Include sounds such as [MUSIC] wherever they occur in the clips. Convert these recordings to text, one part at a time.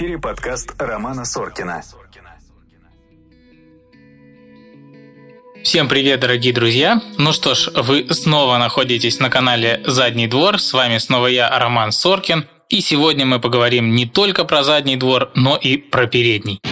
эфире подкаст Романа Соркина. Всем привет, дорогие друзья! Ну что ж, вы снова находитесь на канале «Задний двор». С вами снова я, Роман Соркин. И сегодня мы поговорим не только про задний двор, но и про передний.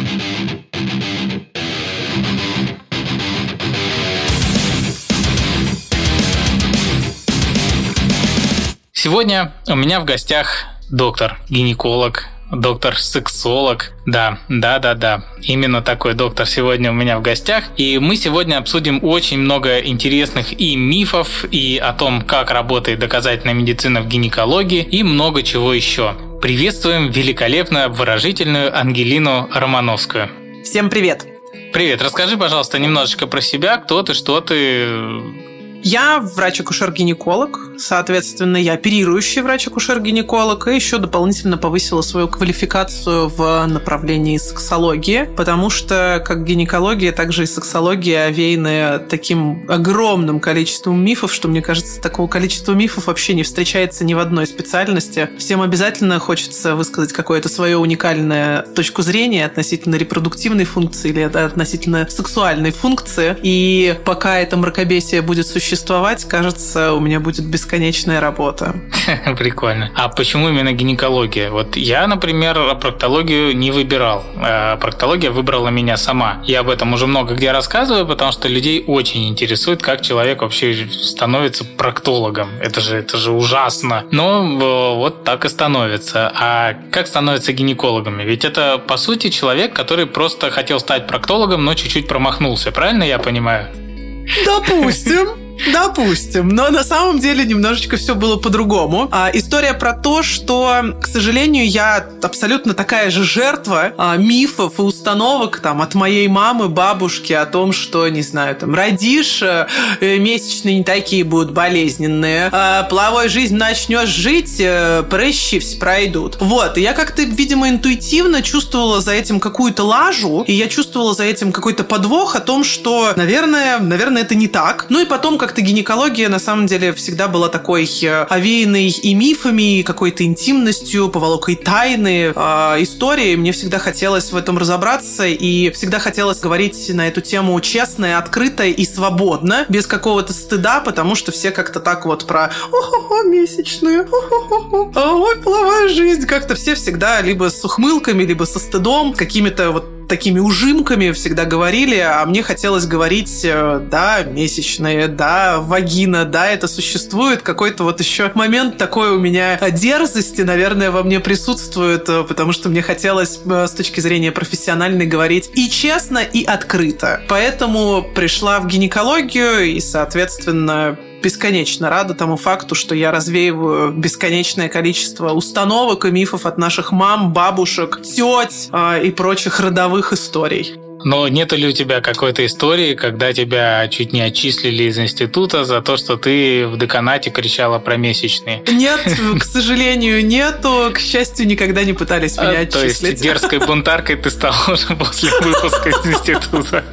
Сегодня у меня в гостях доктор, гинеколог, доктор-сексолог. Да, да, да, да. Именно такой доктор сегодня у меня в гостях. И мы сегодня обсудим очень много интересных и мифов, и о том, как работает доказательная медицина в гинекологии, и много чего еще. Приветствуем великолепную, обворожительную Ангелину Романовскую. Всем привет! Привет, расскажи, пожалуйста, немножечко про себя, кто ты, что ты, я врач-акушер-гинеколог, соответственно, я оперирующий врач-акушер-гинеколог, и еще дополнительно повысила свою квалификацию в направлении сексологии, потому что как гинекология, так же и сексология овеяны таким огромным количеством мифов, что, мне кажется, такого количества мифов вообще не встречается ни в одной специальности. Всем обязательно хочется высказать какое-то свое уникальное точку зрения относительно репродуктивной функции или относительно сексуальной функции. И пока это мракобесие будет существовать, существовать, кажется, у меня будет бесконечная работа. [LAUGHS] Прикольно. А почему именно гинекология? Вот я, например, проктологию не выбирал. А проктология выбрала меня сама. Я об этом уже много где рассказываю, потому что людей очень интересует, как человек вообще становится проктологом. Это же, это же ужасно. Но э, вот так и становится. А как становятся гинекологами? Ведь это, по сути, человек, который просто хотел стать проктологом, но чуть-чуть промахнулся. Правильно я понимаю? Допустим. Допустим, но на самом деле немножечко все было по-другому. А, история про то, что, к сожалению, я абсолютно такая же жертва а, мифов и установок там от моей мамы, бабушки о том, что, не знаю, там родишь, а, месячные не такие будут болезненные, а, половой жизнь начнешь жить, а, прыщи все пройдут. Вот, и я как-то, видимо, интуитивно чувствовала за этим какую-то лажу, и я чувствовала за этим какой-то подвох о том, что, наверное, наверное, это не так. Ну и потом, как как-то гинекология на самом деле всегда была такой э, овеянной и мифами, и какой-то интимностью, поволокой тайны э, историей. Мне всегда хотелось в этом разобраться и всегда хотелось говорить на эту тему честно, открыто и свободно, без какого-то стыда, потому что все как-то так вот про «О-хо-хо, месячные, о-хо-хо, ой, половая жизнь», как-то все всегда либо с ухмылками, либо со стыдом, какими-то вот такими ужимками всегда говорили, а мне хотелось говорить, э, да, месячные, да, вагина, да, это существует. Какой-то вот еще момент такой у меня дерзости, наверное, во мне присутствует, э, потому что мне хотелось э, с точки зрения профессиональной говорить и честно, и открыто. Поэтому пришла в гинекологию и, соответственно, бесконечно рада тому факту, что я развеиваю бесконечное количество установок и мифов от наших мам, бабушек, теть э, и прочих родовых историй. Но нету ли у тебя какой-то истории, когда тебя чуть не отчислили из института за то, что ты в деканате кричала про месячные? Нет, к сожалению, нету. К счастью, никогда не пытались а, меня отчислить. То есть дерзкой бунтаркой ты стала уже после выпуска из института.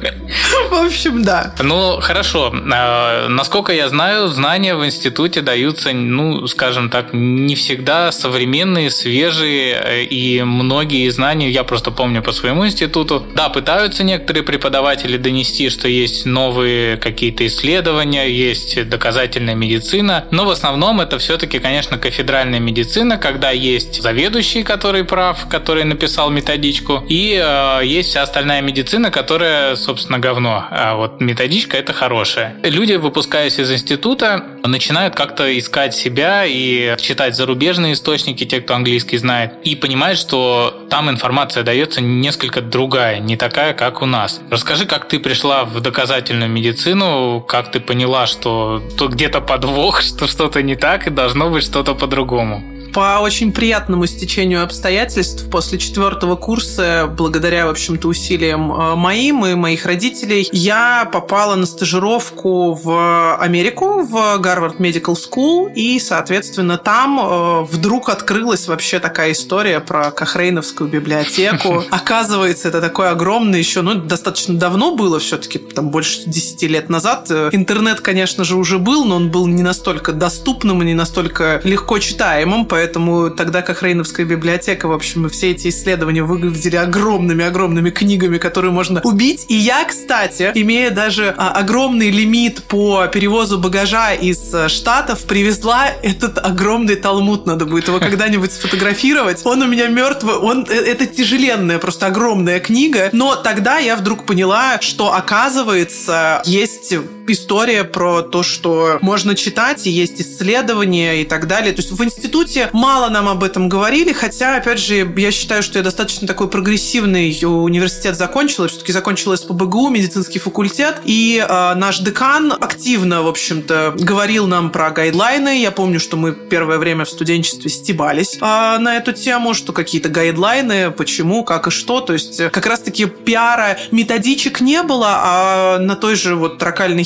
В общем, да. Ну, хорошо. А, насколько я знаю, знания в институте даются, ну, скажем так, не всегда современные, свежие, э, и многие знания, я просто помню по своему институту, да, пытаются некоторые преподаватели донести, что есть новые какие-то исследования, есть доказательная медицина, но в основном это все-таки, конечно, кафедральная медицина, когда есть заведующий, который прав, который написал методичку, и э, есть вся остальная медицина, которая, собственно, говно. А вот методичка это хорошая. Люди, выпускаясь из института, начинают как-то искать себя и читать зарубежные источники, те, кто английский знает, и понимают, что там информация дается несколько другая, не такая, как у нас. Расскажи, как ты пришла в доказательную медицину, как ты поняла, что тут где-то подвох, [LAUGHS] что что-то не так и должно быть что-то по-другому по очень приятному стечению обстоятельств после четвертого курса, благодаря, в общем-то, усилиям э, моим и моих родителей, я попала на стажировку в Америку, в Гарвард Medical School, и, соответственно, там э, вдруг открылась вообще такая история про Кохрейновскую библиотеку. [LAUGHS] Оказывается, это такой огромный еще, ну, достаточно давно было все-таки, там, больше 10 лет назад. Интернет, конечно же, уже был, но он был не настолько доступным и не настолько легко читаемым, поэтому поэтому тогда как Рейновская библиотека, в общем, все эти исследования выглядели огромными-огромными книгами, которые можно убить. И я, кстати, имея даже а, огромный лимит по перевозу багажа из а, Штатов, привезла этот огромный талмуд. Надо будет его когда-нибудь сфотографировать. Он у меня мертвый, он, э, это тяжеленная, просто огромная книга. Но тогда я вдруг поняла, что, оказывается, есть история про то, что можно читать, и есть исследования и так далее. То есть в институте мало нам об этом говорили, хотя, опять же, я считаю, что я достаточно такой прогрессивный университет закончила, все-таки закончила СПБГУ, медицинский факультет, и э, наш декан активно, в общем-то, говорил нам про гайдлайны. Я помню, что мы первое время в студенчестве стебались э, на эту тему, что какие-то гайдлайны, почему, как и что. То есть как раз-таки пиара методичек не было, а на той же вот тракальной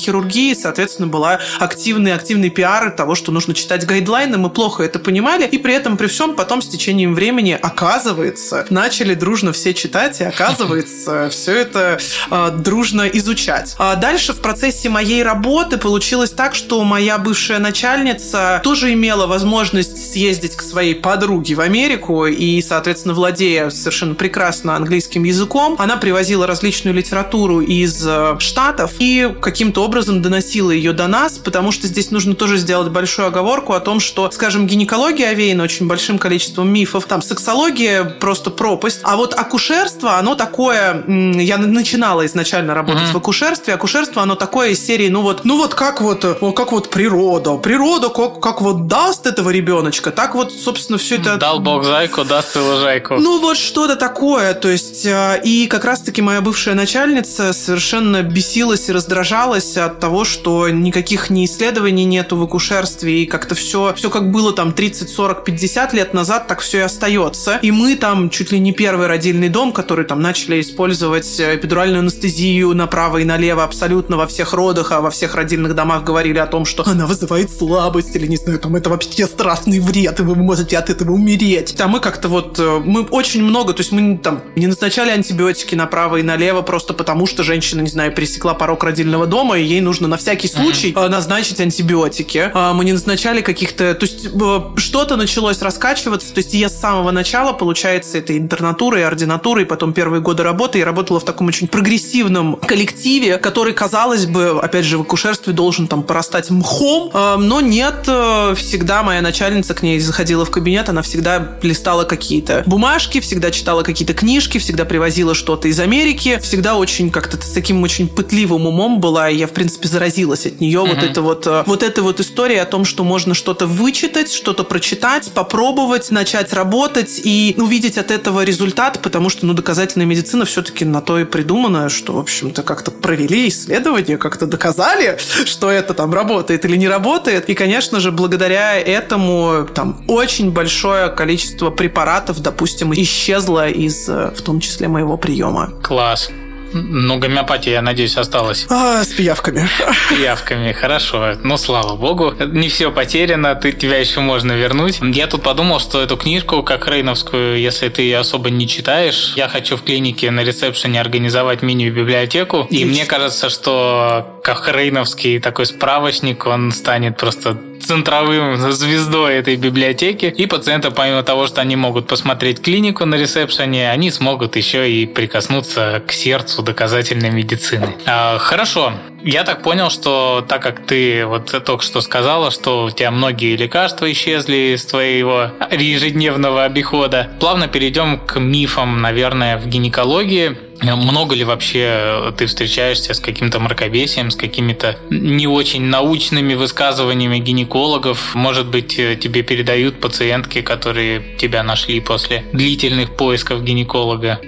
соответственно, была активный, активный пиар того, что нужно читать гайдлайны. Мы плохо это понимали, и при этом, при всем, потом с течением времени, оказывается, начали дружно все читать, и оказывается, [LAUGHS] все это э, дружно изучать. А дальше в процессе моей работы получилось так, что моя бывшая начальница тоже имела возможность съездить к своей подруге в Америку, и, соответственно, владея совершенно прекрасно английским языком, она привозила различную литературу из э, Штатов и каким-то образом образом доносила ее до нас, потому что здесь нужно тоже сделать большую оговорку о том, что, скажем, гинекология овеяна очень большим количеством мифов, там сексология просто пропасть, а вот акушерство, оно такое, я начинала изначально работать mm-hmm. в акушерстве, акушерство, оно такое из серии, ну вот, ну вот как вот, как вот природа, природа как, как вот даст этого ребеночка, так вот, собственно, все это... Дал бог зайку, даст и лужайку. Ну вот что-то такое, то есть, э, и как раз-таки моя бывшая начальница совершенно бесилась и раздражалась от того, что никаких ни исследований нету в акушерстве, и как-то все, все как было там 30, 40, 50 лет назад, так все и остается. И мы там чуть ли не первый родильный дом, который там начали использовать э, эпидуральную анестезию направо и налево абсолютно во всех родах, а во всех родильных домах говорили о том, что она вызывает слабость, или не знаю, там это вообще страшный вред, и вы можете от этого умереть. А мы как-то вот, э, мы очень много, то есть мы там не назначали антибиотики направо и налево просто потому, что женщина, не знаю, пересекла порог родильного дома, и ей ей нужно на всякий случай uh-huh. назначить антибиотики. А, мы не назначали каких-то... То есть э, что-то началось раскачиваться. То есть я с самого начала, получается, это интернатура и ординатура, и потом первые годы работы я работала в таком очень прогрессивном коллективе, который, казалось бы, опять же, в акушерстве должен там порастать мхом, но нет, э, всегда моя начальница к ней заходила в кабинет, она всегда листала какие-то бумажки, всегда читала какие-то книжки, всегда привозила что-то из Америки, всегда очень как-то с таким очень пытливым умом была, и я, в принципе, принципе, заразилась от нее. Mm-hmm. Вот это вот, э, вот эта вот история о том, что можно что-то вычитать, что-то прочитать, попробовать, начать работать и увидеть от этого результат, потому что, ну, доказательная медицина все-таки на то и придумана, что, в общем-то, как-то провели исследования, как-то доказали, что это там работает или не работает. И, конечно же, благодаря этому там очень большое количество препаратов, допустим, исчезло из, э, в том числе, моего приема. Класс. Ну, гомеопатия, я надеюсь, осталась. А, с пиявками. С пиявками, хорошо. Ну, слава богу. Не все потеряно, ты, тебя еще можно вернуть. Я тут подумал, что эту книжку, как Рейновскую, если ты ее особо не читаешь, я хочу в клинике на ресепшене организовать мини-библиотеку. И мне кажется, что как Рейновский такой справочник, он станет просто центровым звездой этой библиотеки. И пациенты, помимо того, что они могут посмотреть клинику на ресепшене, они смогут еще и прикоснуться к сердцу доказательной медицины. А, хорошо. Я так понял, что так как ты вот только что сказала, что у тебя многие лекарства исчезли из твоего ежедневного обихода, плавно перейдем к мифам, наверное, в гинекологии. Много ли вообще ты встречаешься с каким-то мракобесием, с какими-то не очень научными высказываниями гинекологов? Может быть, тебе передают пациентки, которые тебя нашли после длительных поисков гинеколога?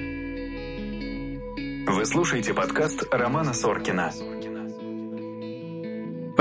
Вы слушаете подкаст Романа Соркина.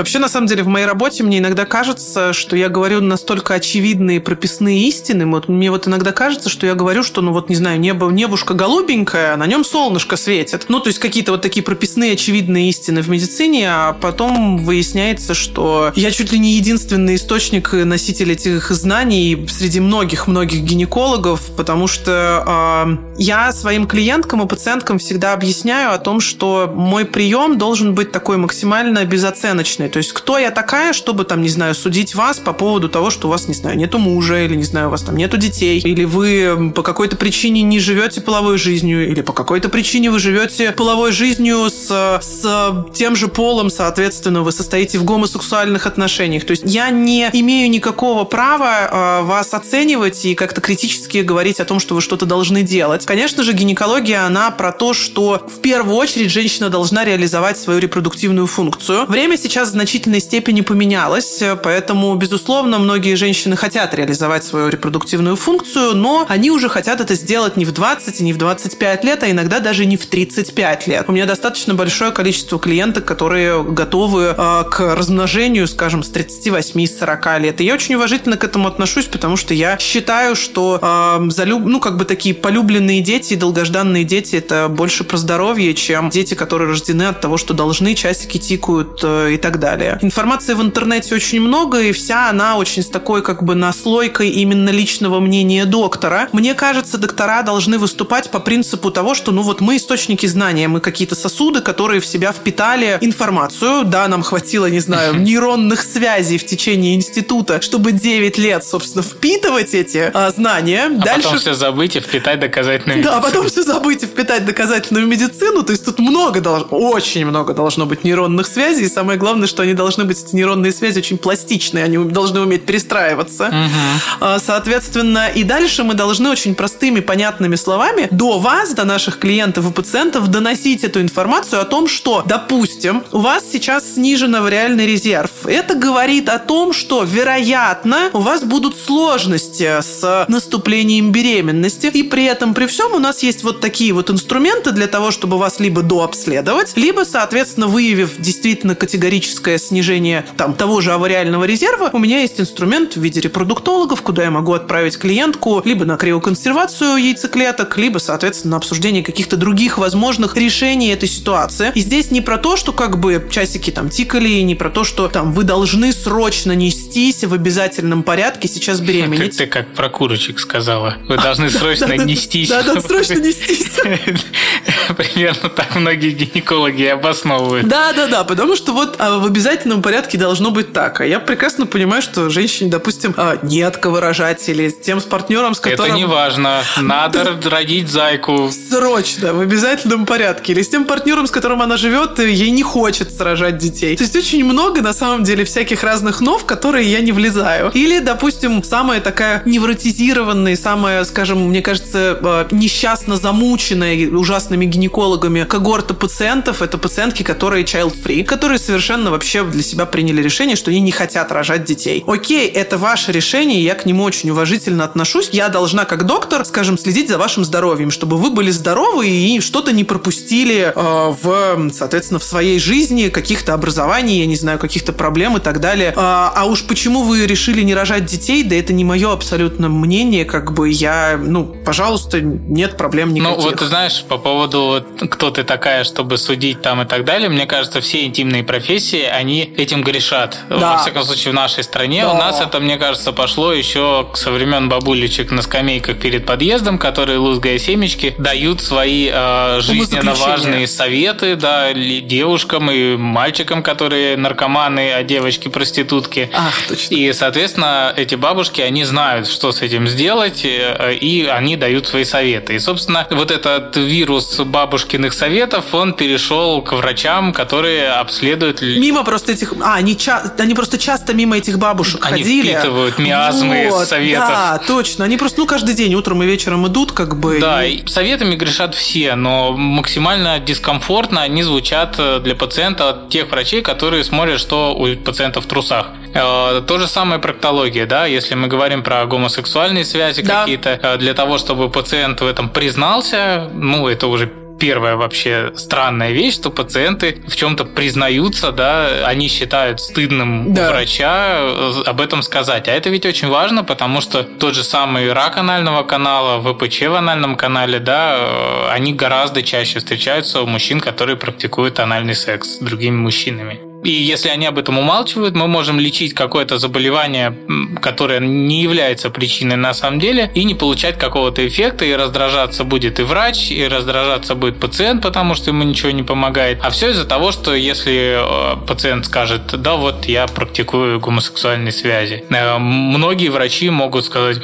Вообще, на самом деле, в моей работе мне иногда кажется, что я говорю настолько очевидные прописные истины. Вот мне вот иногда кажется, что я говорю, что, ну вот, не знаю, небо, небушка голубенькое, а на нем солнышко светит. Ну, то есть какие-то вот такие прописные очевидные истины в медицине, а потом выясняется, что я чуть ли не единственный источник носитель этих знаний среди многих-многих гинекологов, потому что э, я своим клиенткам и пациенткам всегда объясняю о том, что мой прием должен быть такой максимально безоценочный. То есть, кто я такая, чтобы, там, не знаю, судить вас по поводу того, что у вас, не знаю, нету мужа, или, не знаю, у вас там нету детей, или вы по какой-то причине не живете половой жизнью, или по какой-то причине вы живете половой жизнью с, с тем же полом, соответственно, вы состоите в гомосексуальных отношениях. То есть, я не имею никакого права э, вас оценивать и как-то критически говорить о том, что вы что-то должны делать. Конечно же, гинекология, она про то, что в первую очередь женщина должна реализовать свою репродуктивную функцию. Время сейчас значительной степени поменялось, поэтому, безусловно, многие женщины хотят реализовать свою репродуктивную функцию, но они уже хотят это сделать не в 20 и не в 25 лет, а иногда даже не в 35 лет. У меня достаточно большое количество клиенток, которые готовы э, к размножению, скажем, с 38-40 лет. И я очень уважительно к этому отношусь, потому что я считаю, что э, залюб... ну, как бы такие полюбленные дети и долгожданные дети это больше про здоровье, чем дети, которые рождены от того, что должны, часики тикают э, и так далее. Информации в интернете очень много, и вся она очень с такой как бы наслойкой именно личного мнения доктора. Мне кажется, доктора должны выступать по принципу того, что ну вот мы источники знания, мы какие-то сосуды, которые в себя впитали информацию. Да, нам хватило, не знаю, нейронных связей в течение института, чтобы 9 лет, собственно, впитывать эти а, знания. А Дальше... потом все забыть и впитать доказательную медицину. Да, потом все забыть и впитать доказательную медицину. То есть тут много должно, очень много должно быть нейронных связей. И самое главное, что они должны быть, эти нейронные связи, очень пластичные. Они должны уметь перестраиваться. Угу. Соответственно, и дальше мы должны очень простыми, понятными словами до вас, до наших клиентов и пациентов доносить эту информацию о том, что, допустим, у вас сейчас снижен реальный резерв. Это говорит о том, что, вероятно, у вас будут сложности с наступлением беременности. И при этом, при всем, у нас есть вот такие вот инструменты для того, чтобы вас либо дообследовать, либо, соответственно, выявив действительно категорическое снижение там того же авариального резерва, у меня есть инструмент в виде репродуктологов, куда я могу отправить клиентку либо на криоконсервацию яйцеклеток, либо, соответственно, на обсуждение каких-то других возможных решений этой ситуации. И здесь не про то, что как бы часики там тикали, не про то, что там вы должны срочно нестись в обязательном порядке сейчас беременеть. Ты как про курочек сказала. Вы должны [LAUGHS] срочно нестись. Да, да, срочно нестись. [LAUGHS] Примерно так многие гинекологи обосновывают. Да, да, да, потому что вот а, в обязательном порядке должно быть так. А я прекрасно понимаю, что женщине, допустим, а, не от кого рожать или с тем с партнером, с которым... Это не важно. [LAUGHS] Надо родить зайку. Срочно, в обязательном порядке. Или с тем партнером, с которым она живет, ей не хочется рожать детей. То есть очень много, на самом деле, всяких разных нов, в которые я не влезаю. Или, допустим, самая такая невротизированная, самая, скажем, мне кажется, а, несчастно замученная ужасными гинекологами когорта пациентов, это пациентки, которые child-free, которые совершенно вообще для себя приняли решение, что они не хотят рожать детей. Окей, это ваше решение, я к нему очень уважительно отношусь. Я должна, как доктор, скажем, следить за вашим здоровьем, чтобы вы были здоровы и что-то не пропустили э, в, соответственно, в своей жизни, каких-то образований, я не знаю, каких-то проблем и так далее. А, а уж почему вы решили не рожать детей, да это не мое абсолютно мнение, как бы я, ну, пожалуйста, нет проблем никаких. Ну, вот ты знаешь, по поводу кто ты такая, чтобы судить там и так далее, мне кажется, все интимные профессии, они этим грешат. Да. Во всяком случае, в нашей стране. Да. У нас это, мне кажется, пошло еще со времен бабулечек на скамейках перед подъездом, которые, лузгая семечки, дают свои э, жизненно важные советы, да, девушкам и мальчикам, которые наркоманы, а девочки проститутки. Ах, точно. И, соответственно, эти бабушки, они знают, что с этим сделать, э, и они дают свои советы. И, собственно, вот этот вирус бабушкиных советов, он перешел к врачам, которые обследуют... Мимо просто этих... А, они, ча... они просто часто мимо этих бабушек они ходили. Они впитывают миазмы вот, советов. Да, точно. Они просто, ну, каждый день, утром и вечером идут, как бы. Да, и... советами грешат все, но максимально дискомфортно они звучат э, для пациента от тех врачей, которые смотрят, что у пациента в трусах. Э, то же самое проктология, да, если мы говорим про гомосексуальные связи да. какие-то, э, для того, чтобы пациент в этом признался, ну, это уже первая вообще странная вещь, что пациенты в чем-то признаются, да, они считают стыдным да. врача э, об этом сказать. А это ведь очень важно, потому что тот же самый рак анального канала, ВПЧ в анальном канале, да, они гораздо чаще встречаются у мужчин, которые практикуют анальный секс с другими мужчинами. И если они об этом умалчивают, мы можем лечить какое-то заболевание, которое не является причиной на самом деле, и не получать какого-то эффекта, и раздражаться будет и врач, и раздражаться будет пациент, потому что ему ничего не помогает. А все из-за того, что если э, пациент скажет, да, вот я практикую гомосексуальные связи, э, многие врачи могут сказать,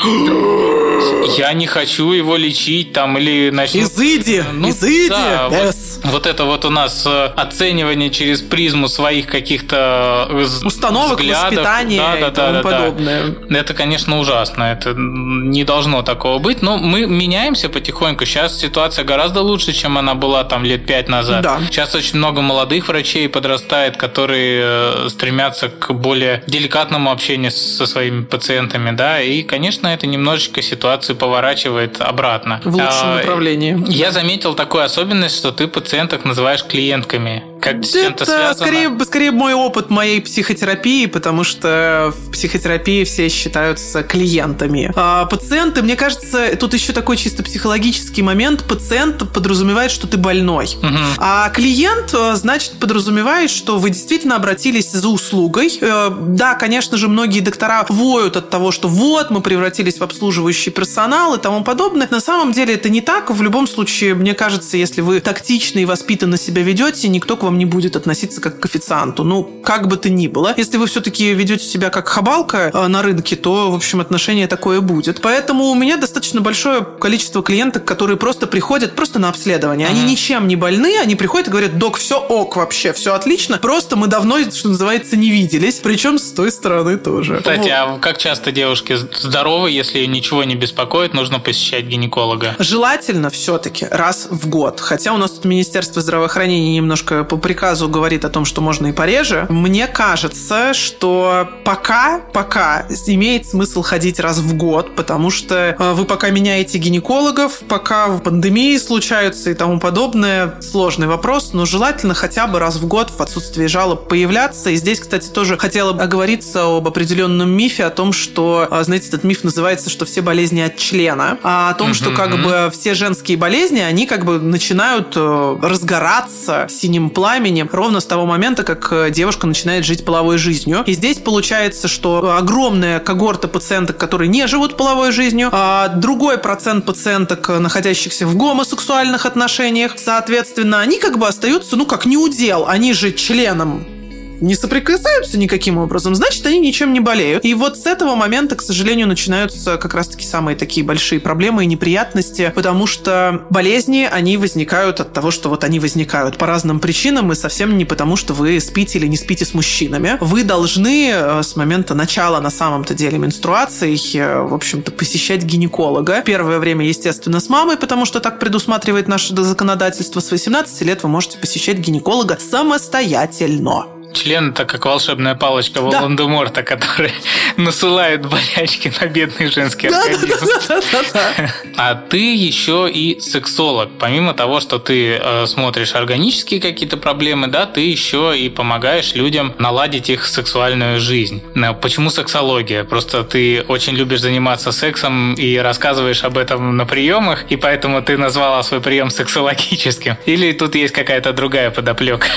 я не хочу его лечить там или начнут... Изыди! Ну, Изыди! Да, yes. вот, вот это вот у нас э, оценивание через призму своих каких-то установок, взглядов. воспитания да, да, и тому да, подобное. Да. Это, конечно, ужасно. Это не должно такого быть. Но мы меняемся потихоньку. Сейчас ситуация гораздо лучше, чем она была там лет пять назад. Да. Сейчас очень много молодых врачей подрастает, которые э, стремятся к более деликатному общению со своими пациентами, да. И, конечно, это немножечко ситуацию поворачивает обратно. В лучшем а, направлении. Я заметил такую особенность, что ты пациенток называешь клиентками. Как с чем-то связано? Скорее, скорее мой опыт моей психотерапии, потому что в психотерапии все считаются клиентами. А пациенты, мне кажется, тут еще такой чисто психологический момент. Пациент подразумевает, что ты больной. Угу. А клиент, э, значит, подразумевает, что вы действительно обратились за услугой. Э, да, конечно же, многие доктора воют от того, что вот, мы превратились в обслуживающий персонал и тому подобное. На самом деле это не так. В любом случае, мне кажется, если вы тактично и воспитанно себя ведете, никто к вам не будет относиться как к официанту. Ну, как бы то ни было. Если вы все-таки ведете себя как хабалка э, на рынке, то, в общем, отношение такое будет. Поэтому у меня достаточно большое количество клиенток, которые просто приходят просто на обследование. Они ничем не больны, они приходят и говорят, док, все ок вообще, все отлично. Просто мы давно, что называется, не виделись. Причем с той стороны тоже. Кстати, вот. а как часто девушки здоровы, если ничего не беспокоит, нужно посещать гинеколога? Желательно все-таки раз в год. Хотя у нас тут Министерство здравоохранения немножко по приказу говорит о том, что можно и пореже. Мне кажется, что пока, пока имеет смысл ходить раз в год, потому что э, вы пока меняете гинекологов, пока пандемии случаются и тому подобное. Сложный вопрос, но желательно хотя бы раз в год в отсутствии жалоб появляться. И здесь, кстати, тоже хотела бы оговориться об определенном мифе о том, что, э, знаете, этот миф называется, что все болезни от члена, а о том, что как бы все женские болезни, они как бы начинают э, разгораться синим пламенем пламени ровно с того момента, как э, девушка начинает жить половой жизнью. И здесь получается, что огромная когорта пациенток, которые не живут половой жизнью, а другой процент пациенток, находящихся в гомосексуальных отношениях, соответственно, они как бы остаются, ну, как неудел. Они же членом не соприкасаются никаким образом, значит, они ничем не болеют. И вот с этого момента, к сожалению, начинаются как раз-таки самые такие большие проблемы и неприятности, потому что болезни, они возникают от того, что вот они возникают по разным причинам, и совсем не потому, что вы спите или не спите с мужчинами. Вы должны э, с момента начала на самом-то деле менструации, э, в общем-то, посещать гинеколога. Первое время, естественно, с мамой, потому что так предусматривает наше законодательство. С 18 лет вы можете посещать гинеколога самостоятельно. Член это как волшебная палочка Волан-де-Морта, который [LAUGHS] насылает болячки на бедный женский да, организм. Да, да, да, а ты еще и сексолог. Помимо того, что ты э, смотришь органические какие-то проблемы, да, ты еще и помогаешь людям наладить их сексуальную жизнь. Почему сексология? Просто ты очень любишь заниматься сексом и рассказываешь об этом на приемах, и поэтому ты назвала свой прием сексологическим. Или тут есть какая-то другая подоплека?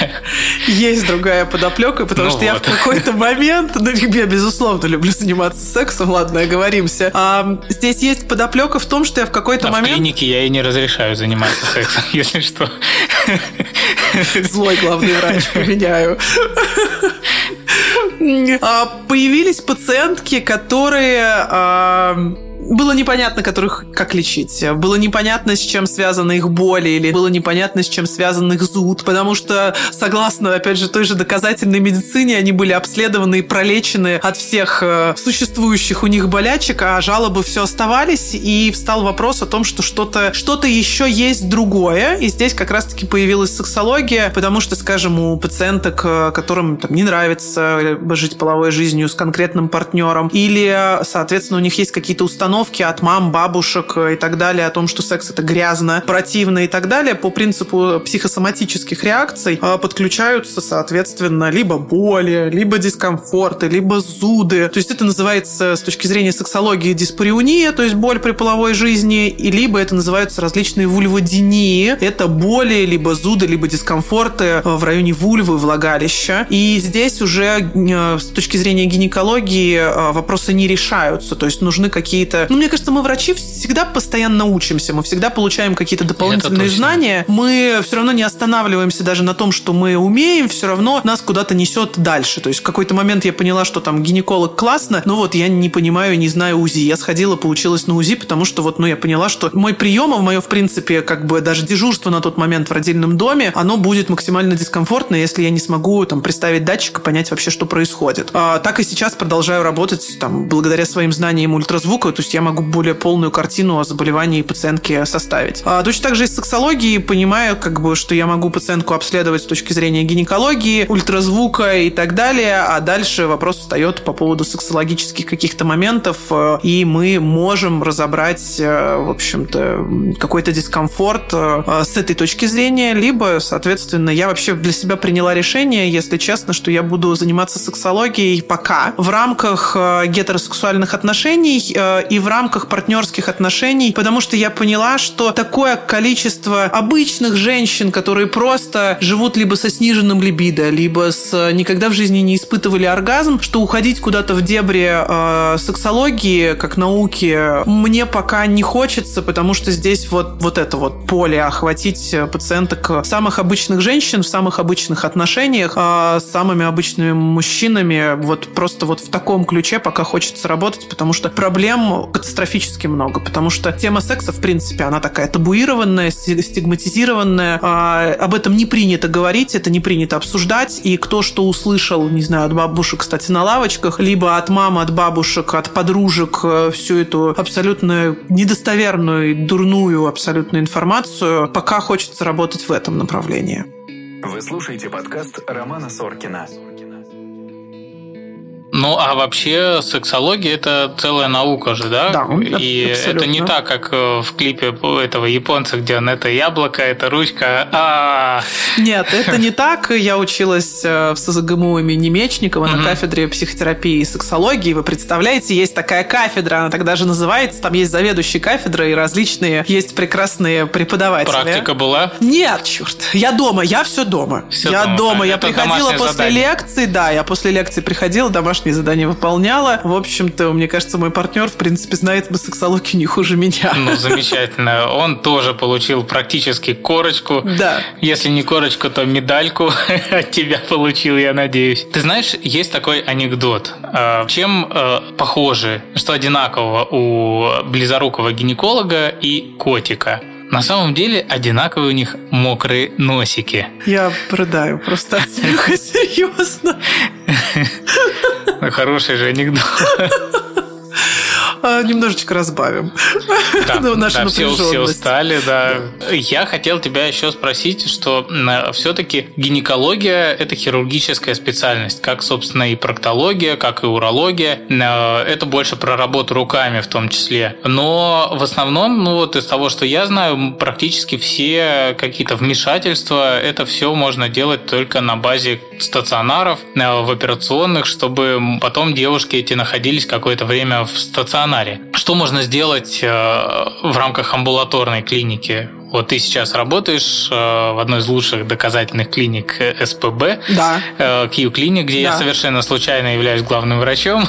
Есть другая подоплека подоплекой, потому ну что вот. я в какой-то [LAUGHS] момент, ну, я, безусловно, люблю заниматься сексом, ладно, оговоримся. А, здесь есть подоплека в том, что я в какой-то а момент... в клинике я и не разрешаю заниматься сексом, [LAUGHS] если что. Злой главный врач, [LAUGHS] поменяю. А, появились пациентки, которые а, было непонятно, которых как лечить. Было непонятно, с чем связаны их боли, или было непонятно, с чем связан их зуд, потому что, согласно, опять же, той же доказательной медицине, они были обследованы и пролечены от всех э, существующих у них болячек, а жалобы все оставались, и встал вопрос о том, что что-то что еще есть другое, и здесь как раз-таки появилась сексология, потому что, скажем, у пациенток, э, которым там, не нравится жить половой жизнью с конкретным партнером, или, соответственно, у них есть какие-то установки установки от мам, бабушек и так далее о том, что секс это грязно, противно и так далее, по принципу психосоматических реакций подключаются, соответственно, либо боли, либо дискомфорты, либо зуды. То есть это называется с точки зрения сексологии диспариуния, то есть боль при половой жизни, и либо это называются различные вульводинии. Это боли, либо зуды, либо дискомфорты в районе вульвы, влагалища. И здесь уже э, с точки зрения гинекологии э, вопросы не решаются. То есть нужны какие-то... Ну, мне кажется, мы врачи всегда постоянно учимся, мы всегда получаем какие-то дополнительные знания. Мы все равно не останавливаемся даже на том, что мы умеем, все равно нас куда-то несет дальше. То есть в какой-то момент я поняла, что там гинеколог классно, но вот я не понимаю, не знаю УЗИ. Я сходила, получилась на УЗИ, потому что вот, ну, я поняла, что мой прием, а мое, в принципе, как бы даже дежурство на тот момент в родильном доме, оно будет максимально дискомфортно, если я не смогу там приставить датчик и понять вообще, что происходит. А, так и сейчас продолжаю работать там благодаря своим знаниям ультразвука, то есть я могу более полную картину о заболевании пациентки составить. А, точно так же и с сексологией понимаю, как бы, что я могу пациентку обследовать с точки зрения гинекологии, ультразвука и так далее, а дальше вопрос встает по поводу сексологических каких-то моментов, э, и мы можем разобрать, э, в общем-то, какой-то дискомфорт э, с этой точки зрения, либо, соответственно, я вообще для себя приняла решение, если честно, что я буду заниматься сексологией пока в рамках гетеросексуальных отношений и в рамках партнерских отношений, потому что я поняла, что такое количество обычных женщин, которые просто живут либо со сниженным либидо, либо с никогда в жизни не испытывали оргазм, что уходить куда-то в дебри э, сексологии как науки мне пока не хочется, потому что здесь вот, вот это вот поле охватить пациенток самых обычных женщин в самых обычных отношениях э, с самыми обычными мужчинами вот просто вот в таком ключе пока хочется работать, потому что проблем катастрофически много, потому что тема секса, в принципе, она такая табуированная, стигматизированная, э, об этом не принято говорить, это не принято обсуждать, и кто что услышал, не знаю, от бабушек, кстати, на лавочках, либо от мамы, от бабушек, от подружек э, всю эту абсолютно недостоверную, дурную абсолютную информацию, пока хочется работать в этом направлении. Вы слушаете подкаст Романа Соркина. Ну, а вообще сексология это целая наука же, да? Да, И абсолютно. это не так, как э, в клипе этого японца, где он это яблоко, это ручка. А Нет, это не так. Я училась э, в СЗГМУ имени Мечникова на кафедре психотерапии и сексологии. Вы представляете, есть такая кафедра, она так даже называется. Там есть заведующий кафедры и различные есть прекрасные преподаватели. Практика была? Нет, черт. Я дома, я все дома. Все я дома. дома. Я Это приходила после задание. лекции, да, я после лекции приходила, домашние задания выполняла. В общем-то, мне кажется, мой партнер, в принципе, знает сексологию не хуже меня. Ну, замечательно. Он тоже получил практически корочку. Да. Если не корочку, то медальку [LAUGHS] от тебя получил, я надеюсь. Ты знаешь, есть такой анекдот. Э, Чем э, похожи, что одинаково у близорукого гинеколога и котика? На самом деле одинаковые у них мокрые носики. Я продаю просто от смеха, [LAUGHS] серьезно. [LAUGHS] Хороший же анекдот. [LAUGHS] Немножечко разбавим. Да, [LAUGHS] Ну, нашу да, все, устали, да. Я хотел тебя еще спросить, что все-таки гинекология – это хирургическая специальность, как, собственно, и проктология, как и урология. Э, Это больше про работу руками в том числе. Но в основном, ну вот из того, что я знаю, практически все какие-то вмешательства, это все можно делать только на базе стационаров, э, в операционных, чтобы потом девушки эти находились какое-то время в стационаре. Что можно сделать э, в рамках амбулаторной клиники? Вот ты сейчас работаешь э, в одной из лучших доказательных клиник СПБ, Да, э, Q-клиник, где я Да. совершенно случайно являюсь главным врачом.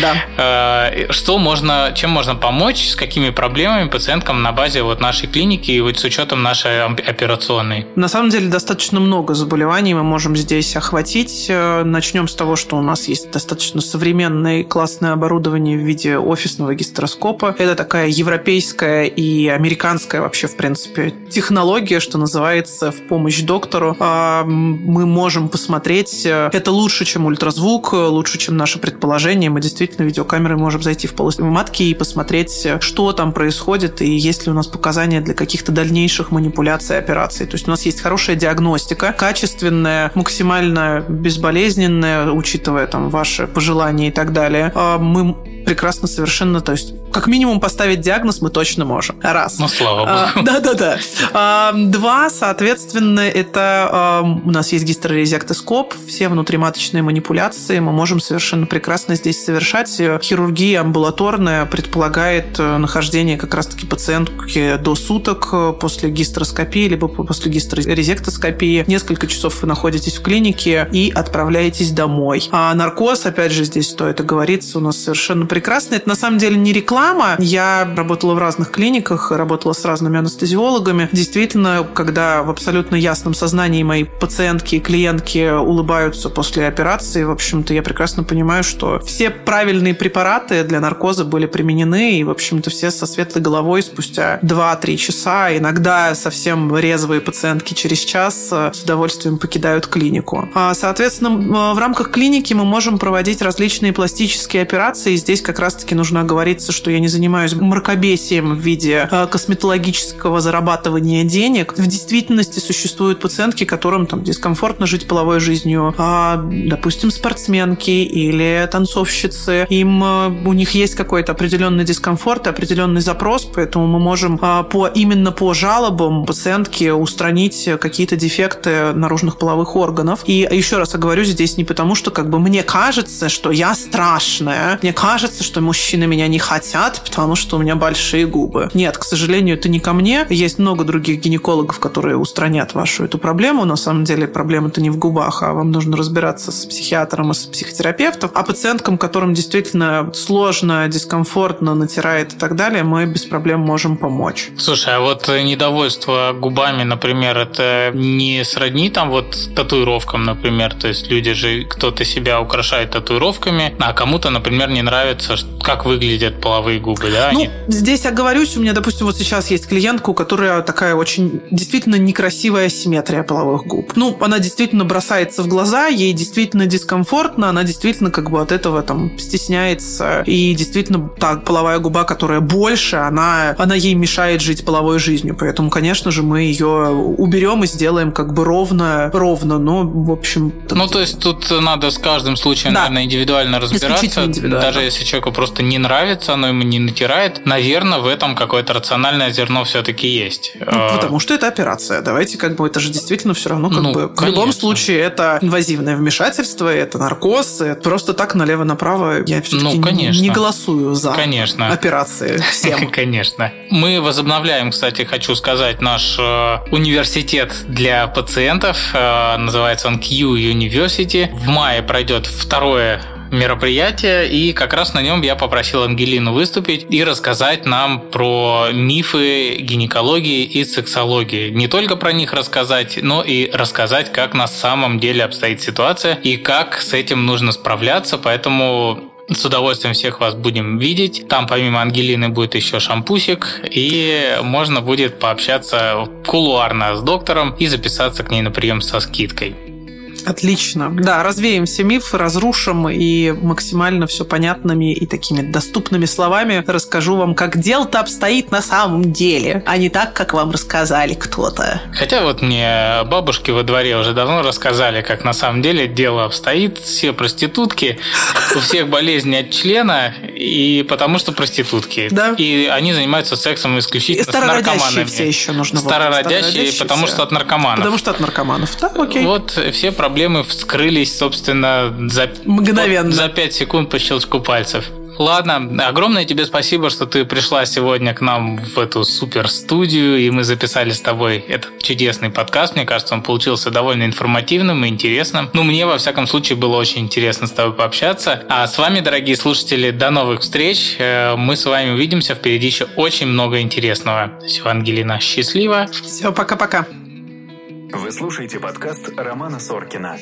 да. [LAUGHS] Э, Что можно, чем можно помочь, с какими проблемами пациенткам на базе вот нашей клиники и вот с учетом нашей операционной? На самом деле достаточно много заболеваний мы можем здесь охватить. Начнем с того, что у нас есть достаточно современное и классное оборудование в виде офисного гистероскопа. Это такая европейская и американская вообще, в принципе, технология, что называется, в помощь доктору. А, Мы можем посмотреть. э, Это лучше, чем ультразвук, э, лучше, чем наше предположение. Мы действительно видеокамерой можем зайти в полость матки и посмотреть, э, что там происходит и есть ли у нас показания для каких-то дальнейших манипуляций, операций. То есть у нас есть хорошая диагностика, качественная, максимально безболезненная, учитывая там ваши пожелания и так далее. А Мы прекрасно совершенно, то есть как минимум поставить диагноз мы точно можем. Раз. Ну, слава А, богу. [LAUGHS] Да-да-да. А, Два, соответственно, это а, у нас есть гистерорезектоскоп, все внутриматочные манипуляции мы можем совершенно прекрасно здесь совершать. Хирургия амбулаторная предполагает э, нахождение как раз-таки пациентки до суток э, после гистероскопии, либо после гистерорезектоскопии. Несколько часов вы находитесь в клинике и отправляетесь домой. А наркоз, опять же, здесь стоит оговориться, у нас совершенно прекрасно. Это на самом деле не реклама. Я работала в разных клиниках, работала с разными анестезиологами. Действительно, когда в абсолютно ясном сознании мои пациентки и клиентки улыбаются после операции, в общем-то, я прекрасно понимаю, что все правильные препараты для наркоза были применены, и, в общем-то, все со светлой головой спустя 2-3 часа, иногда совсем резвые пациентки через час э, с удовольствием покидают клинику. А, Соответственно, э, в рамках клиники мы можем проводить различные пластические операции. И здесь как раз-таки нужно оговориться, что я не занимаюсь мракобесием в виде э, косметологического зарабатывания денег. В действительности существуют пациентки, которым там дискомфортно жить половой жизнью, а, допустим, спортсменки или танцовщицы. Им э, у них есть какой-то определенный дискомфорт, определенный запрос, поэтому мы можем а, по именно по жалобам пациентки устранить какие-то дефекты наружных половых органов. И еще раз оговорюсь, здесь не потому, что как бы мне кажется, что я страшная, мне кажется, что мужчины меня не хотят, потому что у меня большие губы. Нет, к сожалению, это не ко мне. Есть много других гинекологов, которые устранят вашу эту проблему. На самом деле проблема-то не в губах, а вам нужно разбираться с психиатром и с психотерапевтом. А пациенткам, которым действительно сложно, дискомфортно, натирает и так далее, мы без проблем можем помочь. Слушай, а вот недовольство губами, например, это не сродни там вот татуировкам, например, то есть люди же, кто-то себя украшает татуировками, а кому-то, например, не нравится, как выглядят половые губы, да? Ну, Они- здесь оговорюсь, у меня, допустим, вот сейчас есть клиентка, у которой такая очень действительно некрасивая симметрия половых губ. Ну, она действительно бросается в глаза, ей действительно дискомфортно, она действительно как бы от этого там стесняется. И действительно, та половая губа, которая больше, она, она ей мешает жить половой жизнью. Поэтому, конечно же, мы ее уберем и сделаем как бы ровно, ровно. Но, в общем... Ну, то есть тут надо с каждым случаем, Да. наверное, индивидуально разбираться. Исключительно индивидуально. Даже если человеку просто не нравится, оно ему не натирает, наверное, в этом какое-то рациональное зерно все-таки есть. Ну, Э, Потому что это операция. Давайте как бы это же действительно все равно как Ну, бы в конечно. любом случае это инвазивное вмешательство, это наркоз, это просто так налево-направо я все-таки Ну, конечно. не голосую за Конечно. операции всем. [LAUGHS] Конечно. Мы возобновляем, кстати, хочу сказать, наш э, университет для пациентов. Э, называется он Q University. В мае пройдет второе мероприятие, и как раз на нем я попросил Ангелину выступить и рассказать нам про мифы гинекологии и сексологии. Не только про них рассказать, но и рассказать, как на самом деле обстоит ситуация и как с этим нужно справляться. Поэтому с удовольствием всех вас будем видеть. Там помимо Ангелины будет еще шампусик, и можно будет пообщаться кулуарно с доктором и записаться к ней на прием со скидкой. Отлично. Да, развеем все мифы, разрушим и максимально все понятными и такими доступными словами расскажу вам, как дело-то обстоит на самом деле, а не так, как вам рассказали кто-то. Хотя вот мне бабушки во дворе уже давно рассказали, как на самом деле дело обстоит. Все проститутки, у всех болезни от члена, и потому что проститутки. Да. И они занимаются сексом И исключительно с старородящие наркоманами. все еще нужно. старородящие потому все. что от наркоманов. Потому что от наркоманов. Да, окей. Вот все проблемы вскрылись, собственно, за, Мгновенно. за 5 секунд по щелчку пальцев. Ладно, огромное тебе спасибо, что ты пришла сегодня к нам в эту супер студию, и мы записали с тобой этот чудесный подкаст. Мне кажется, он получился довольно информативным и интересным. Ну, мне, во всяком случае, было очень интересно с тобой пообщаться. А с вами, дорогие слушатели, до новых встреч. Э, Мы с вами увидимся. Впереди еще очень много интересного. Все, Ангелина, счастливо. Все, пока-пока. Вы слушаете подкаст Романа Соркина.